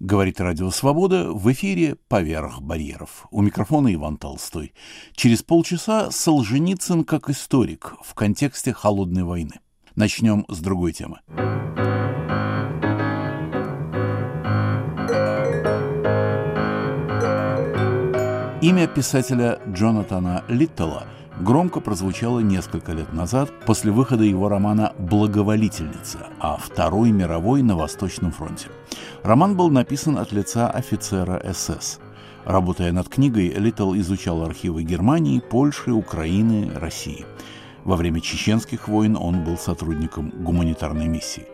Говорит Радио Свобода в эфире «Поверх барьеров». У микрофона Иван Толстой. Через полчаса Солженицын как историк в контексте холодной войны. Начнем с другой темы. Имя писателя Джонатана Литтела – громко прозвучало несколько лет назад после выхода его романа «Благоволительница» о Второй мировой на Восточном фронте. Роман был написан от лица офицера СС. Работая над книгой, Литтл изучал архивы Германии, Польши, Украины, России. Во время чеченских войн он был сотрудником гуманитарной миссии.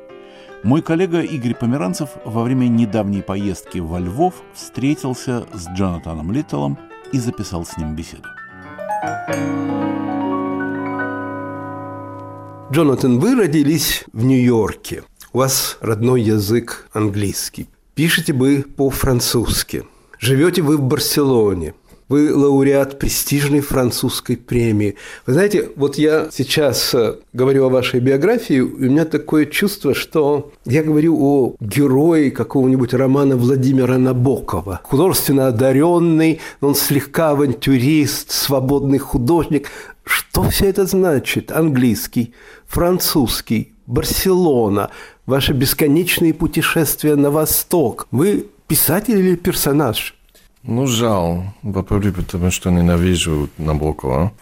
Мой коллега Игорь Померанцев во время недавней поездки во Львов встретился с Джонатаном Литтлом и записал с ним беседу. Джонатан, вы родились в Нью-Йорке. У вас родной язык английский. Пишете вы по-французски. Живете вы в Барселоне. Вы лауреат престижной французской премии. Вы знаете, вот я сейчас э, говорю о вашей биографии, у меня такое чувство, что я говорю о герое какого-нибудь романа Владимира Набокова. Художественно одаренный, он слегка авантюрист, свободный художник. Что все это значит? Английский, французский, Барселона, ваши бесконечные путешествия на восток. Вы писатель или персонаж? Ну, жал. Во-первых, потому что ненавижу Набокова.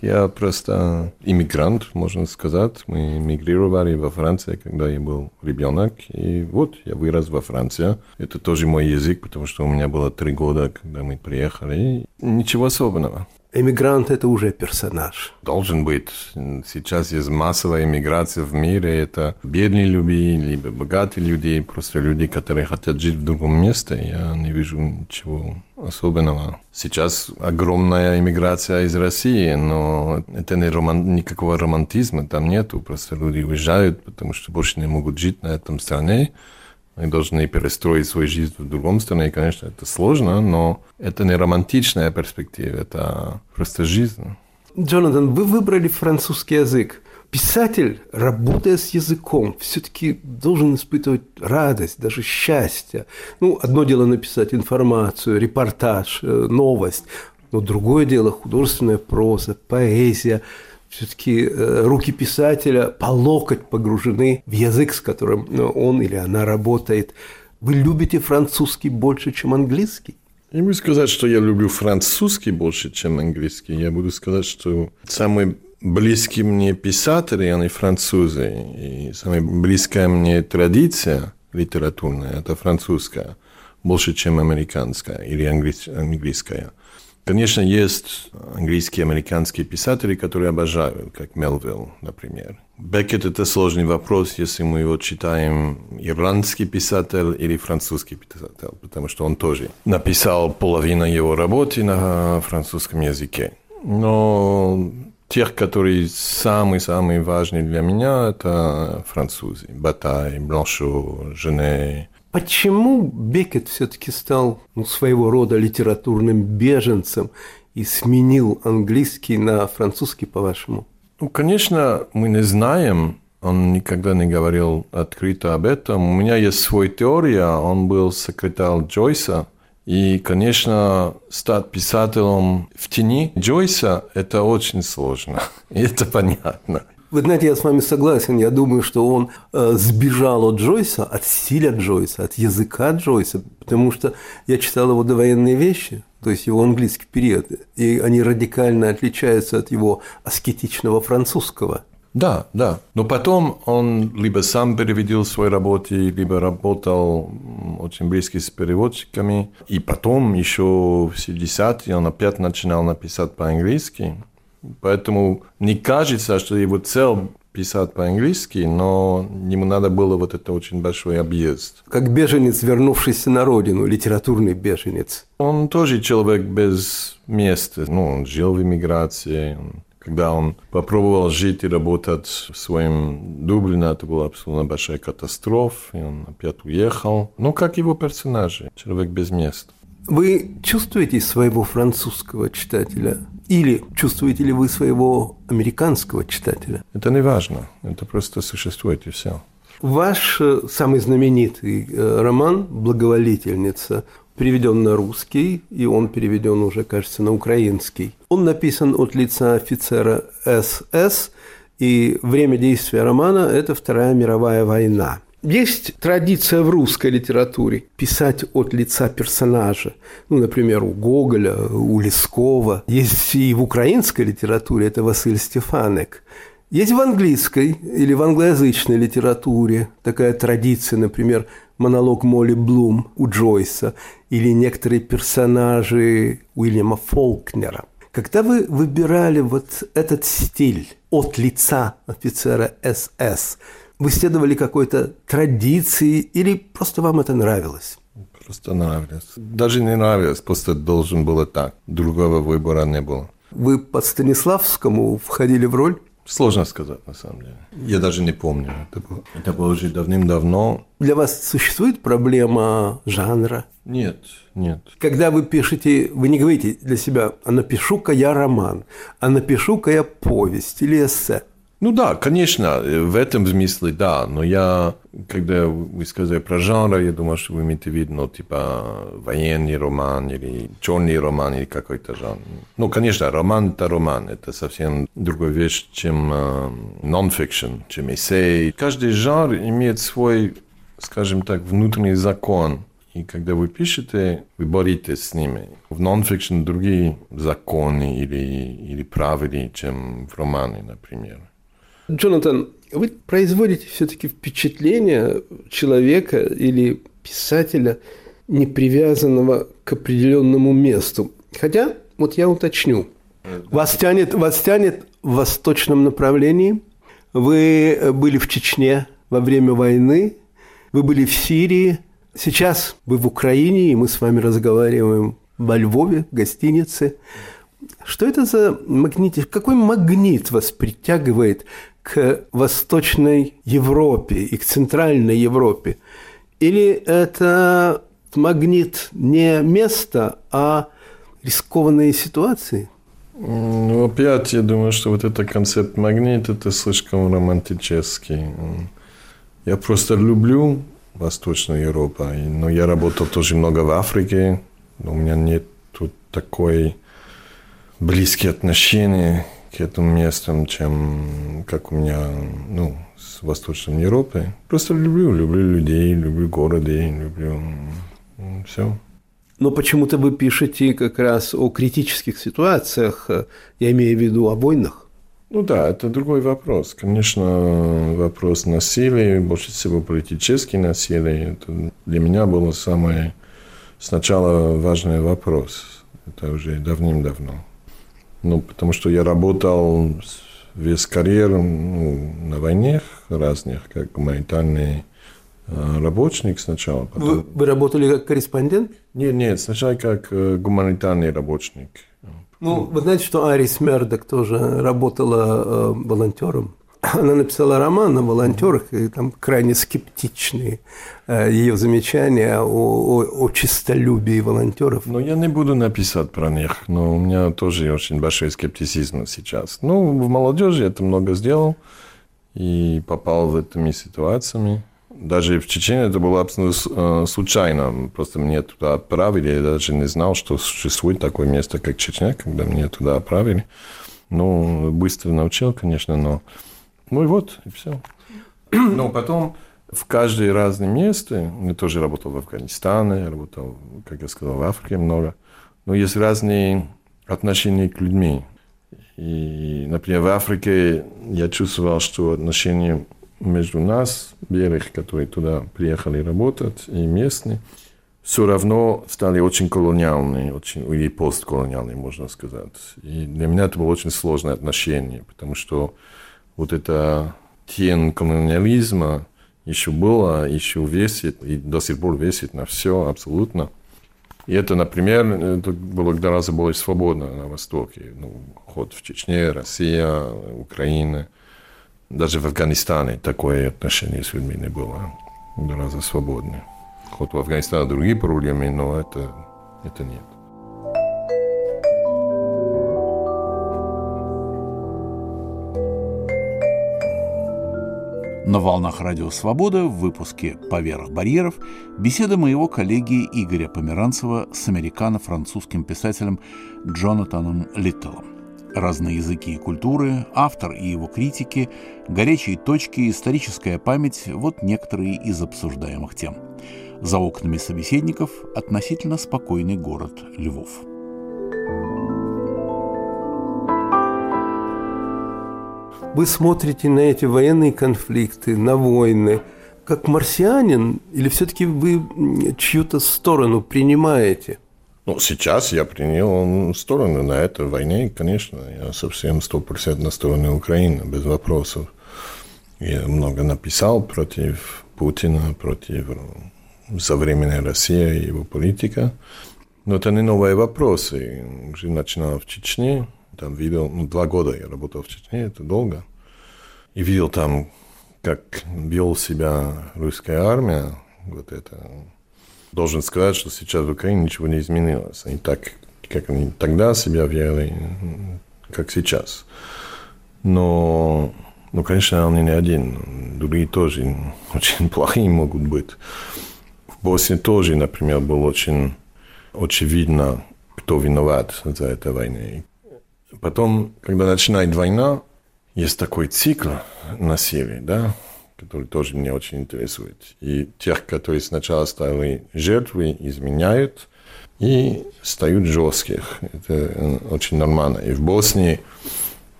Я просто иммигрант, можно сказать. Мы мигрировали во Францию, когда я был ребенок. И вот я вырос во Франции. Это тоже мой язык, потому что у меня было три года, когда мы приехали. Ничего особенного. Эмигрант – это уже персонаж. Должен быть. Сейчас есть массовая иммиграция в мире. Это бедные люди, либо богатые люди, просто люди, которые хотят жить в другом месте. Я не вижу ничего особенного. Сейчас огромная иммиграция из России, но это не роман, никакого романтизма там нету. Просто люди уезжают, потому что больше не могут жить на этом стране. Они должны перестроить свою жизнь в другом стране. И, конечно, это сложно, но это не романтичная перспектива, это просто жизнь. Джонатан, вы выбрали французский язык. Писатель, работая с языком, все-таки должен испытывать радость, даже счастье. Ну, одно дело написать информацию, репортаж, э, новость, но другое дело художественная проза, поэзия – все-таки э, руки писателя по локоть погружены в язык, с которым ну, он или она работает. Вы любите французский больше, чем английский? Не буду сказать, что я люблю французский больше, чем английский. Я буду сказать, что самые близкие мне писатели, они французы. И самая близкая мне традиция литературная – это французская, больше, чем американская или английская. Конечно, есть английские, американские писатели, которые обожаю, как Мелвилл, например. Беккет – это сложный вопрос, если мы его читаем ирландский писатель или французский писатель, потому что он тоже написал половину его работы на французском языке. Но тех, которые самые-самые важные для меня, это французы. Батай, Бланшо, Жене, Почему Бекет все-таки стал ну, своего рода литературным беженцем и сменил английский на французский, по-вашему? Ну, конечно, мы не знаем, он никогда не говорил открыто об этом. У меня есть своя теория, он был секретарь Джойса, и, конечно, стать писателем в тени Джойса – это очень сложно, и это понятно. Вы знаете, я с вами согласен. Я думаю, что он э, сбежал от Джойса, от стиля Джойса, от языка Джойса, потому что я читал его довоенные вещи, то есть его английский период, и они радикально отличаются от его аскетичного французского. Да, да. Но потом он либо сам переводил свои работы, либо работал очень близко с переводчиками. И потом еще в 70-е он опять начинал написать по-английски. Поэтому не кажется, что его цель писать по-английски, но ему надо было вот это очень большой объезд. Как беженец, вернувшийся на родину, литературный беженец. Он тоже человек без места. Ну, он жил в эмиграции. Когда он попробовал жить и работать в своем Дублине, это была абсолютно большая катастрофа, и он опять уехал. Ну, как его персонажи, человек без места. Вы чувствуете своего французского читателя? Или чувствуете ли вы своего американского читателя? Это не важно. Это просто существует и все. Ваш э, самый знаменитый э, роман «Благоволительница» переведен на русский, и он переведен уже, кажется, на украинский. Он написан от лица офицера СС, и время действия романа – это Вторая мировая война. Есть традиция в русской литературе писать от лица персонажа. Ну, например, у Гоголя, у Лескова. Есть и в украинской литературе, это Василь Стефанек. Есть в английской или в англоязычной литературе такая традиция, например, монолог Молли Блум у Джойса или некоторые персонажи Уильяма Фолкнера. Когда вы выбирали вот этот стиль от лица офицера СС, вы следовали какой-то традиции или просто вам это нравилось? Просто нравилось. Даже не нравилось, просто должен было так. Другого выбора не было. Вы по Станиславскому входили в роль? Сложно сказать, на самом деле. Я даже не помню. Это было, это было уже давным-давно. Для вас существует проблема жанра? Нет, нет. Когда вы пишете, вы не говорите для себя, а напишу-ка я роман, а напишу-ка я повесть или эссе. Ну да, конечно, в этом смысле да, но я, когда вы сказали про жанр, я думал, что вы имеете в виду, ну, типа, военный роман или черный роман или какой-то жанр. Ну, конечно, роман – это роман, это совсем другая вещь, чем э, non-fiction, чем эссей. Каждый жанр имеет свой, скажем так, внутренний закон, и когда вы пишете, вы боретесь с ними. В нон-фикшн другие законы или, или правила, чем в романе, например. Джонатан, вы производите все-таки впечатление человека или писателя, не привязанного к определенному месту. Хотя, вот я уточню, вас тянет, вас тянет в восточном направлении. Вы были в Чечне во время войны, вы были в Сирии, сейчас вы в Украине, и мы с вами разговариваем во Львове, в гостинице. Что это за магнит? Какой магнит вас притягивает к Восточной Европе и к Центральной Европе? Или это магнит не места, а рискованные ситуации? Ну, опять, я думаю, что вот этот концепт магнит, это слишком романтический. Я просто люблю Восточную Европу, но я работал тоже много в Африке, но у меня нет тут такой близкие отношения к этим местам, чем как у меня ну, с Восточной Европой. Просто люблю, люблю людей, люблю города, люблю все. Но почему-то вы пишете как раз о критических ситуациях, я имею в виду о войнах. Ну да, это другой вопрос. Конечно, вопрос насилия, больше всего политический насилие. Это для меня было самое сначала важный вопрос. Это уже давным-давно. Ну, потому что я работал весь карьеру ну, на войнах разных, как гуманитарный э, работник сначала. Потом... Вы, вы работали как корреспондент? Нет, нет, сначала как э, гуманитарный работник. Ну, вы знаете, что Арис Мердок тоже работала э, волонтером она написала роман о волонтерах, и там крайне скептичные э, ее замечания о, о, о чистолюбии волонтеров. Ну, я не буду написать про них, но у меня тоже очень большой скептицизм сейчас. Ну, в молодежи это много сделал и попал в этими ситуациями. Даже в Чечне это было абсолютно э, случайно. Просто мне туда отправили. Я даже не знал, что существует такое место, как Чечня, когда меня туда отправили. Ну, быстро научил, конечно, но ну и вот, и все. Но потом в каждое разное место, я тоже работал в Афганистане, я работал, как я сказал, в Африке много, но есть разные отношения к людьми. И, например, в Африке я чувствовал, что отношения между нас, белых, которые туда приехали работать, и местные, все равно стали очень колониальные, очень, или постколониальные, можно сказать. И для меня это было очень сложное отношение, потому что вот это тень колониализма еще было, еще весит, и до сих пор весит на все абсолютно. И это, например, это было гораздо более свободно на Востоке. Ну, ход в Чечне, Россия, Украина. Даже в Афганистане такое отношение с людьми не было. Гораздо свободнее. Ход в Афганистане другие проблемы, но это, это нет. На волнах Радио Свобода в выпуске «Поверх барьеров» беседа моего коллеги Игоря Померанцева с американо-французским писателем Джонатаном Литтелом. Разные языки и культуры, автор и его критики, горячие точки, историческая память – вот некоторые из обсуждаемых тем. За окнами собеседников относительно спокойный город Львов. Вы смотрите на эти военные конфликты, на войны, как марсианин, или все-таки вы чью-то сторону принимаете? Ну, сейчас я принял сторону на этой войне, конечно. Я совсем сто процентов на стороне Украины, без вопросов. Я много написал против Путина, против современной России и его политика. Но это не новые вопросы. Уже начинал в Чечне, там видел, ну, два года я работал в Чечне, это долго. И видел там, как вел себя русская армия, вот это. Должен сказать, что сейчас в Украине ничего не изменилось. Они так, как они тогда себя вели, как сейчас. Но, ну, конечно, он не один. Другие тоже очень плохие могут быть. В Боснии тоже, например, было очень очевидно, кто виноват за эту войну. Потом, когда начинает война, есть такой цикл насилия, да, который тоже меня очень интересует. И тех, которые сначала стали жертвой, изменяют и стают жестких. Это э, очень нормально. И в Боснии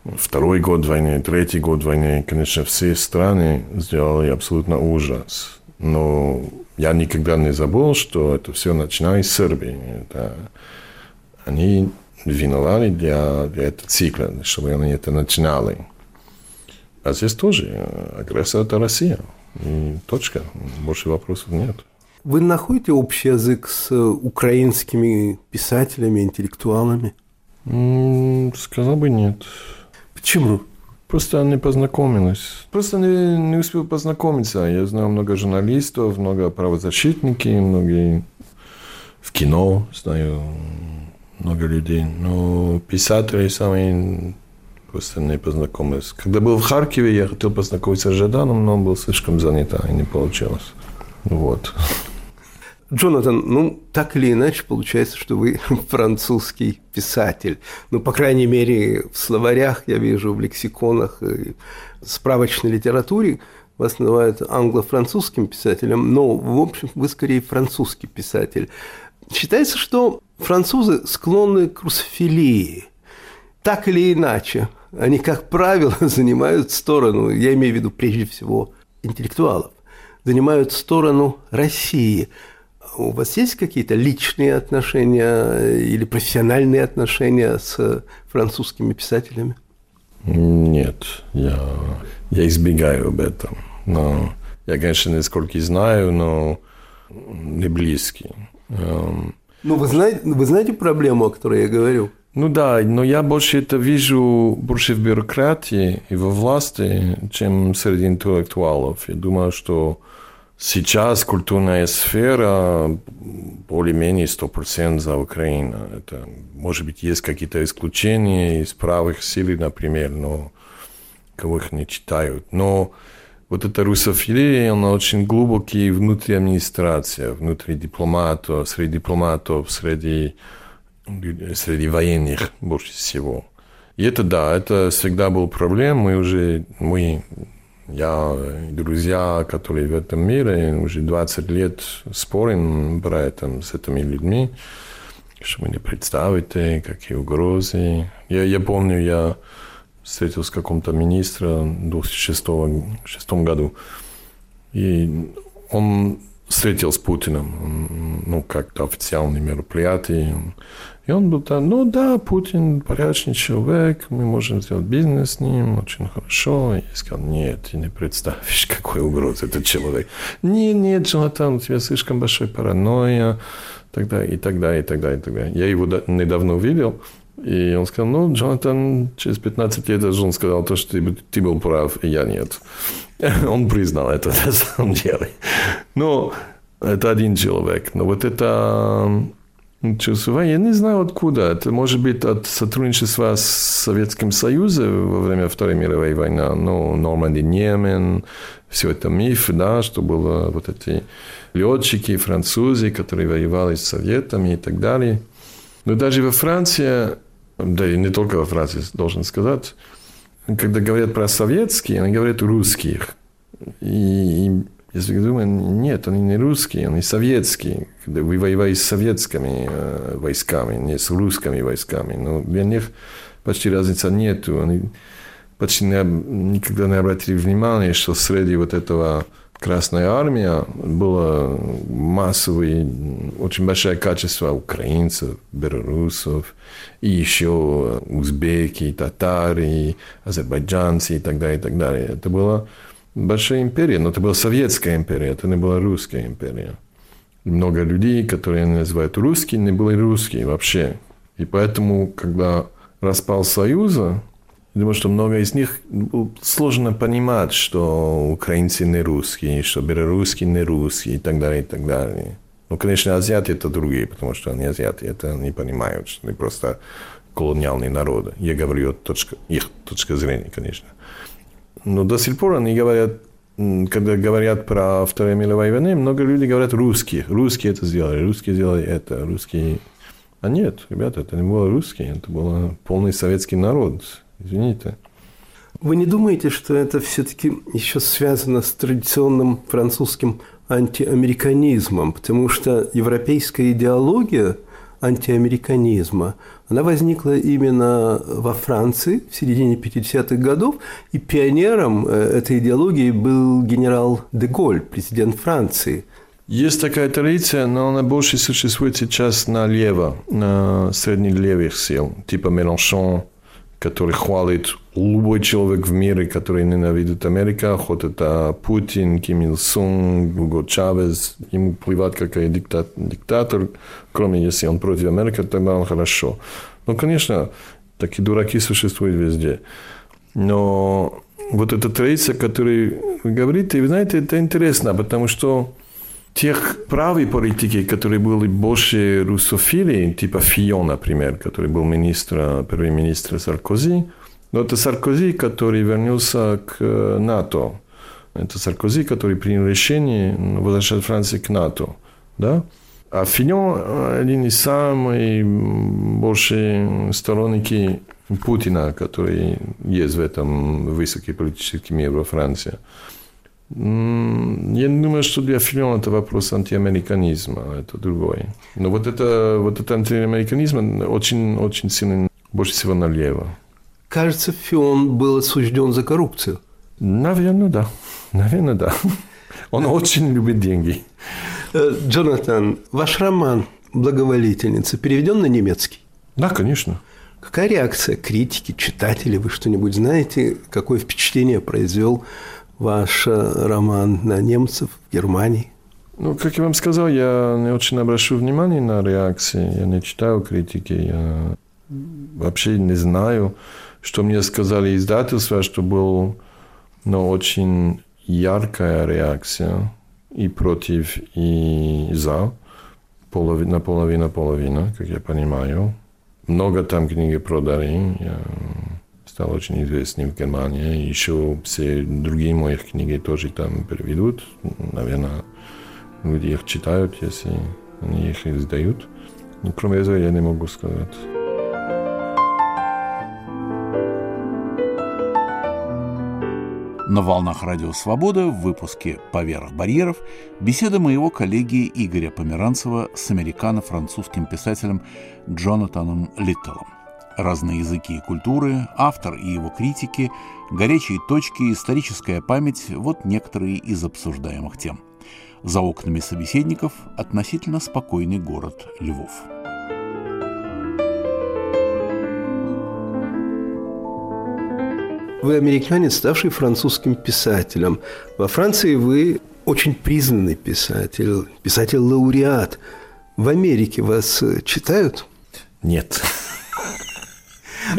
второй год войны, третий год войны, конечно, все страны сделали абсолютно ужас. Но я никогда не забыл, что это все начиналось с Сербии. Это, они виноваты для, для этого цикла, чтобы они это начинали. А здесь тоже э, агрессия – это Россия. И точка. Больше вопросов нет. Вы находите общий язык с э, украинскими писателями, интеллектуалами? Сказал бы нет. Почему? Просто не познакомилась. Просто не, не успел познакомиться. Я знаю много журналистов, много правозащитников, многие в кино знаю много людей. Но писатели самые просто не познакомился. Когда был в Харькове, я хотел познакомиться с Жаданом, но он был слишком занят, и не получилось. Вот. Джонатан, ну, так или иначе, получается, что вы французский писатель. Ну, по крайней мере, в словарях я вижу, в лексиконах, и справочной литературе вас называют англо-французским писателем, но, в общем, вы скорее французский писатель. Считается, что французы склонны к русофилии. Так или иначе, они, как правило, занимают сторону, я имею в виду прежде всего интеллектуалов, занимают сторону России. У вас есть какие-то личные отношения или профессиональные отношения с французскими писателями? Нет, я, я избегаю об этом. Но я, конечно, несколько знаю, но не близкий. Эм, ну, вы знаете, вы знаете проблему, о которой я говорю? Ну да, но я больше это вижу больше в бюрократии и во власти, чем среди интеллектуалов. Я думаю, что сейчас культурная сфера более-менее 100% за Украину. Это, может быть, есть какие-то исключения из правых сил, например, но кого их не читают. Но вот эта русофилия, она очень глубокая внутри администрации, внутри дипломатов, среди дипломатов, среди среди военных больше всего. И это да, это всегда был проблем. Мы уже, мы, я и друзья, которые в этом мире, уже 20 лет спорим про это с этими людьми, что вы не представите, какие угрозы. Я, я помню, я встретился с каким-то министром в 2006 году, и он встретил с Путиным, ну, как-то официальное мероприятие. И он был там, ну да, Путин порядочный человек, мы можем сделать бизнес с ним, очень хорошо. И я сказал, нет, ты не представишь, какой угроза этот человек. Нет, нет, Джонатан, у тебя слишком большой паранойя, тогда и тогда, и тогда, и тогда. Я его недавно увидел, и он сказал, ну, Джонатан, через 15 лет он сказал то, что ты, ты был прав, и я нет. Он признал это на самом деле. Но это один человек. Но вот это чувство, я не знаю откуда. Это может быть от сотрудничества с Советским Союзом во время Второй мировой войны. Ну, Норманди Немен, все это миф, да, что было вот эти летчики, французы, которые воевали с советами и так далее. Но даже во Франции, да и не только во Франции, должен сказать, когда говорят про советские, они говорят русских. И, и если думаю, нет, они не русские, они советские. Когда вы воевали с советскими э, войсками, не с русскими войсками. Но для них почти разницы нету. Они почти не, никогда не обратили внимания, что среди вот этого Красная Армия было массовое, очень большое качество украинцев, белорусов, и еще узбеки, татары, азербайджанцы и так далее, и так далее. Это была большая империя, но это была советская империя, это не была русская империя. Много людей, которые называют русские, не были русские вообще. И поэтому, когда распал Союз, Думаю, что много из них сложно понимать, что украинцы не русские, что белорусские не русские и так далее, и так далее. Ну, конечно, азиаты это другие, потому что они азиаты, это не понимают, что они просто колониальные народы. Я говорю точка, их точка зрения, конечно. Но до сих пор они говорят, когда говорят про Вторую мировую войну, много людей говорят русские. Русские это сделали, русские сделали это, русские... А нет, ребята, это не было русские, это был полный советский народ. Извините. Вы не думаете, что это все-таки еще связано с традиционным французским антиамериканизмом? Потому что европейская идеология антиамериканизма, она возникла именно во Франции в середине 50-х годов, и пионером э, этой идеологии был генерал де Голь, президент Франции. Есть такая традиция, но она больше существует сейчас налево, на среднелевых сил, типа Mélenchon, который хвалит любой человек в мире, который ненавидит Америку, хоть это Путин, Ким Ил Сун, Гуго Чавес, ему плевать, какой диктат, диктатор, кроме если он против Америки, тогда он хорошо. Ну, конечно, такие дураки существуют везде. Но вот эта традиция, о которой вы говорите, вы знаете, это интересно, потому что тех правой политики, которые были больше русофили, типа Фион, например, который был министр, первый министр Саркози, но это Саркози, который вернулся к э, НАТО. Это Саркози, который принял решение возвращать Францию к НАТО. Да? А Фион один из самых больше сторонники Путина, который есть в этом высокий политический мир во Франции. Я не думаю, что для Филона это вопрос антиамериканизма, это другое. Но вот это, вот это антиамериканизм очень, очень сильно, больше всего налево. Кажется, Фион был осужден за коррупцию. Наверное, да. Наверное, да. Он очень любит деньги. Э, Джонатан, ваш роман «Благоволительница» переведен на немецкий? Да, конечно. Какая реакция критики, читателей? Вы что-нибудь знаете? Какое впечатление произвел ваш э, роман на немцев в Германии? Ну, как я вам сказал, я не очень обращу внимание на реакции, я не читаю критики, я вообще не знаю, что мне сказали издательства, что был ну, очень яркая реакция и против, и за, половина, половина, половина, как я понимаю. Много там книги продали, я стал очень известным в Германии. Еще все другие мои книги тоже там переведут. Наверное, люди их читают, если они их издают. Но кроме этого я не могу сказать. На волнах Радио Свобода в выпуске «Поверх барьеров» беседа моего коллеги Игоря Померанцева с американо-французским писателем Джонатаном Литтелом разные языки и культуры, автор и его критики, горячие точки, историческая память – вот некоторые из обсуждаемых тем. За окнами собеседников относительно спокойный город Львов. Вы американец, ставший французским писателем. Во Франции вы очень признанный писатель, писатель-лауреат. В Америке вас читают? Нет.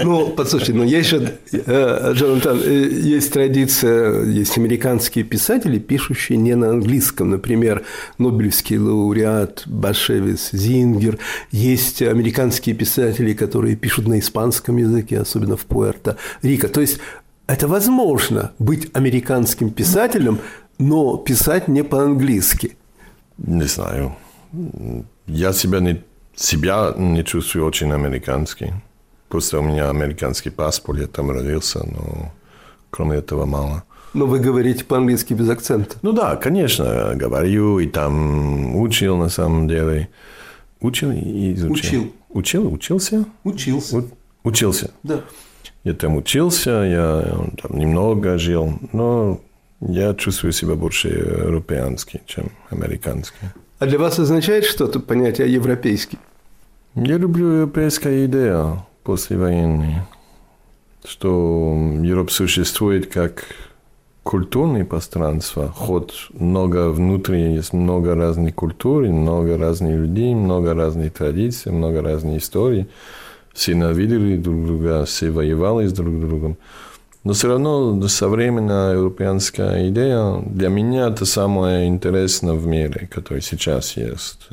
Ну, послушайте, ну есть же, э, Джонатан, э, есть традиция, есть американские писатели, пишущие не на английском, например, Нобелевский лауреат Башевис Зингер, есть американские писатели, которые пишут на испанском языке, особенно в Пуэрто-Рико. То есть это возможно быть американским писателем но писать не по-английски. Не знаю. Я себя не, себя не чувствую очень американский. Просто у меня американский паспорт, я там родился, но кроме этого мало. Но вы говорите по-английски без акцента. Ну да, конечно, говорю, и там учил на самом деле. Учил и изучил. Учил. Учил? Учился? Учился. У- учился. Да. Я там учился, я там немного жил, но я чувствую себя больше европеанский, чем американский. А для вас означает что-то понятие европейский? Я люблю европейская идея послевоенная, что Европа существует как культурное пространство, ход много внутри, есть много разных культур, много разных людей, много разных традиций, много разных историй. Все ненавидели друг друга, все воевали с друг другом. Но все равно современная европейская идея для меня это самое интересное в мире, который сейчас есть.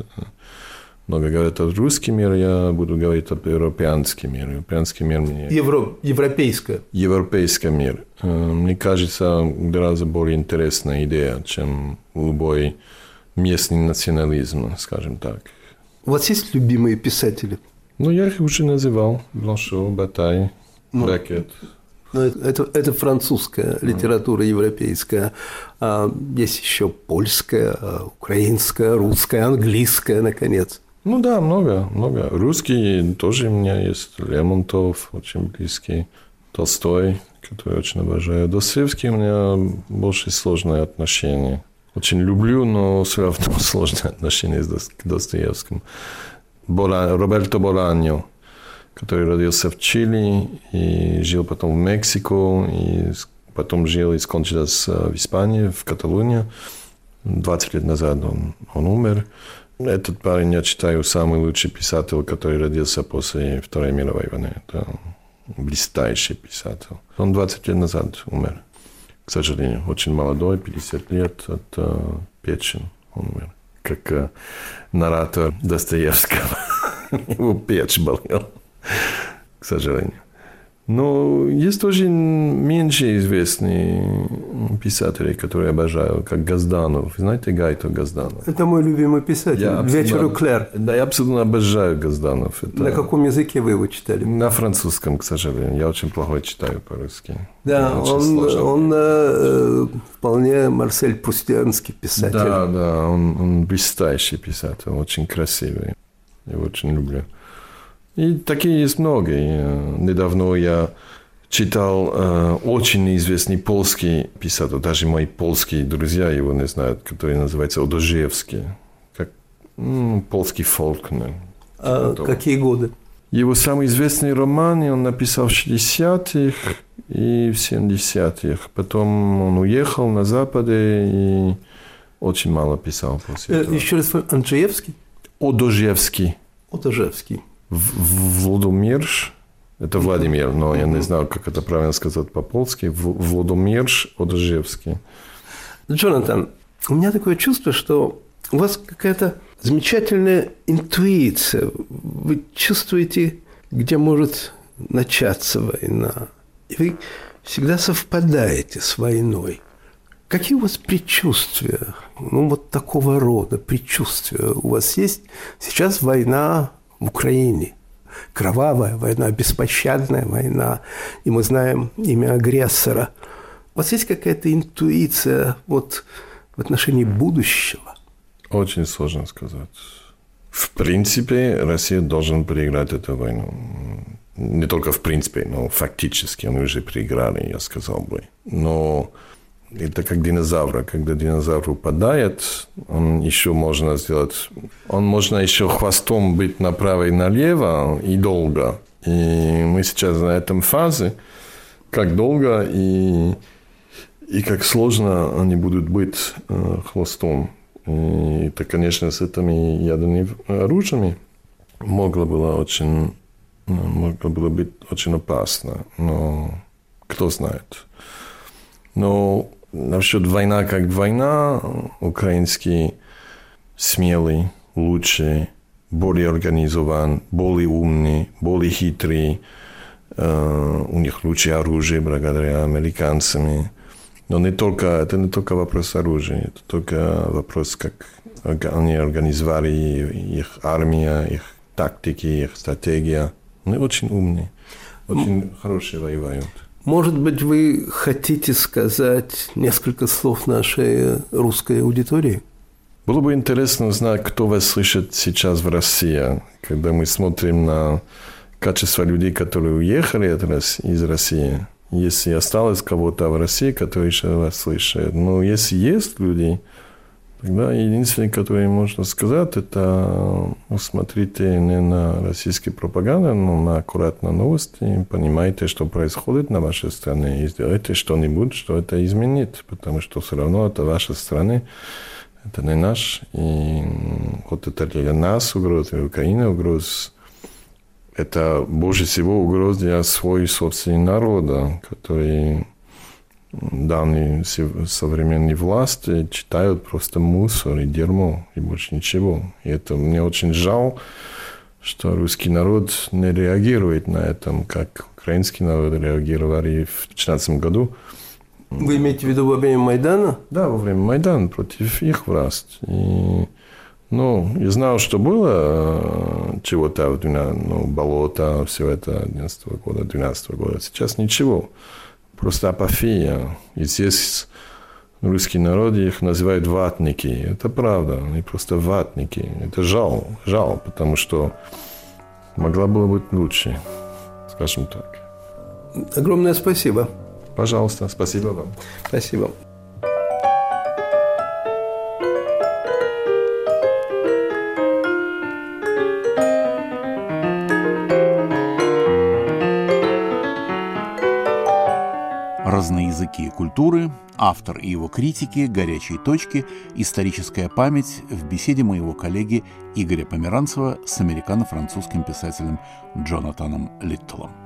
Много говорят о русском мире, я буду говорить о европейском мире. Европейский мир мне... Евро... Европейское. Европейский мир. Э, Мне кажется, гораздо более интересная идея, чем любой местный национализм, скажем так. У вас есть любимые писатели? Ну, я их уже называл. Бланшо, Батай, Ну. Бракет. Ну, это, это, это французская литература европейская. А есть еще польская, а, украинская, русская, английская, наконец. Ну да, много, много. Русский тоже у меня есть. Лемонтов, очень близкий. Толстой, который очень обожаю. Достоевский у меня больше сложные отношения. Очень люблю, но все равно сложные отношения с Дос- к Достоевскому. Бола- Роберто Боланьо, который родился в Чили и жил потом в Мексику, и потом жил и скончался в Испании, в Каталонии. 20 лет назад он, он умер. Этот парень, я считаю, самый лучший писатель, который родился после Второй мировой войны. Это блистающий писатель. Он 20 лет назад умер, к сожалению. Очень молодой, 50 лет от печень он умер. Как э, наратор Достоевского. Его печь болел, к сожалению. Но есть тоже меньше известные писатели, которые обожаю, как Газданов. Знаете Гайто Газданов? Это мой любимый писатель. Я Вечер абсолютно- у Клэр. Да, я абсолютно обожаю Газданов. Это- На каком языке вы его читали? На французском, к сожалению. Я очень плохо читаю по-русски. Да, он, он э, вполне Марсель Пустянский писатель. Да, да, он, он блестящий писатель, очень красивый. Я его очень люблю. И такие есть много. И, э, недавно я читал э, очень известный польский писатель, даже мои польские друзья его не знают, который называется Одожевский. Как м, польский фолкнер. А какие годы? Его самый известный роман он написал в 60-х и в 70-х. Потом он уехал на Западе и очень мало писал после Э, этого. Еще раз, Анджеевский? Одожевский. Отожевский. Владимирш. Это Владимир, но я не знаю, как это правильно сказать по-польски. Владимирш Одожевский. Джонатан, у меня такое чувство, что у вас какая-то замечательная интуиция. Вы чувствуете, где может начаться война. И вы всегда совпадаете с войной. Какие у вас предчувствия? Ну, вот такого рода предчувствия у вас есть? Сейчас война в Украине. Кровавая война, беспощадная война. И мы знаем имя агрессора. У вас есть какая-то интуиция вот в отношении будущего? Очень сложно сказать. В принципе, Россия должен проиграть эту войну. Не только в принципе, но фактически они уже проиграли, я сказал бы. Но это как динозавра. Когда динозавр упадает, он еще можно сделать... Он можно еще хвостом быть направо и налево и долго. И мы сейчас на этом фазе, как долго и, и как сложно они будут быть э, хвостом. И это, конечно, с этими ядерными оружиями могло было очень, ну, могло было быть очень опасно. Но кто знает. Но насчет война как война, украинский смелый, лучший, более организован, более умный, более хитрый. Э, у них лучшее оружие благодаря американцам. Но не только, это не только вопрос оружия, это только вопрос, как они организовали их армия, их тактики, их стратегия. Они очень умные, очень хорошие воевают. Может быть, вы хотите сказать несколько слов нашей русской аудитории? Было бы интересно узнать, кто вас слышит сейчас в России, когда мы смотрим на качество людей, которые уехали из России. Если осталось кого-то в России, который еще вас слышит. Но если есть люди, Тогда единственное, которое можно сказать, это смотрите не на российские пропаганды, но на аккуратно новости, понимаете, что происходит на вашей стране, и сделайте что-нибудь, что это изменит, потому что все равно это ваша страна, это не наш, и вот это для нас угроз, для Украины угроз, это больше всего угроз для своего собственного народа, который данные современной власти читают просто мусор и дерьмо, и больше ничего. И это мне очень жаль, что русский народ не реагирует на это, как украинский народ реагировали в 2015 году. Вы имеете в виду во время Майдана? Да, во время Майдана против их власти. И, ну, я знал, что было чего-то, ну, болото, все это 2011 года, 2012 года. Сейчас ничего просто апофия. И здесь русский народ их называют ватники. Это правда, они просто ватники. Это жал, жал, потому что могла было быть лучше, скажем так. Огромное спасибо. Пожалуйста, спасибо вам. Спасибо. Языки культуры, автор и его критики, горячие точки, историческая память в беседе моего коллеги Игоря Померанцева с американо-французским писателем Джонатаном Литтелом.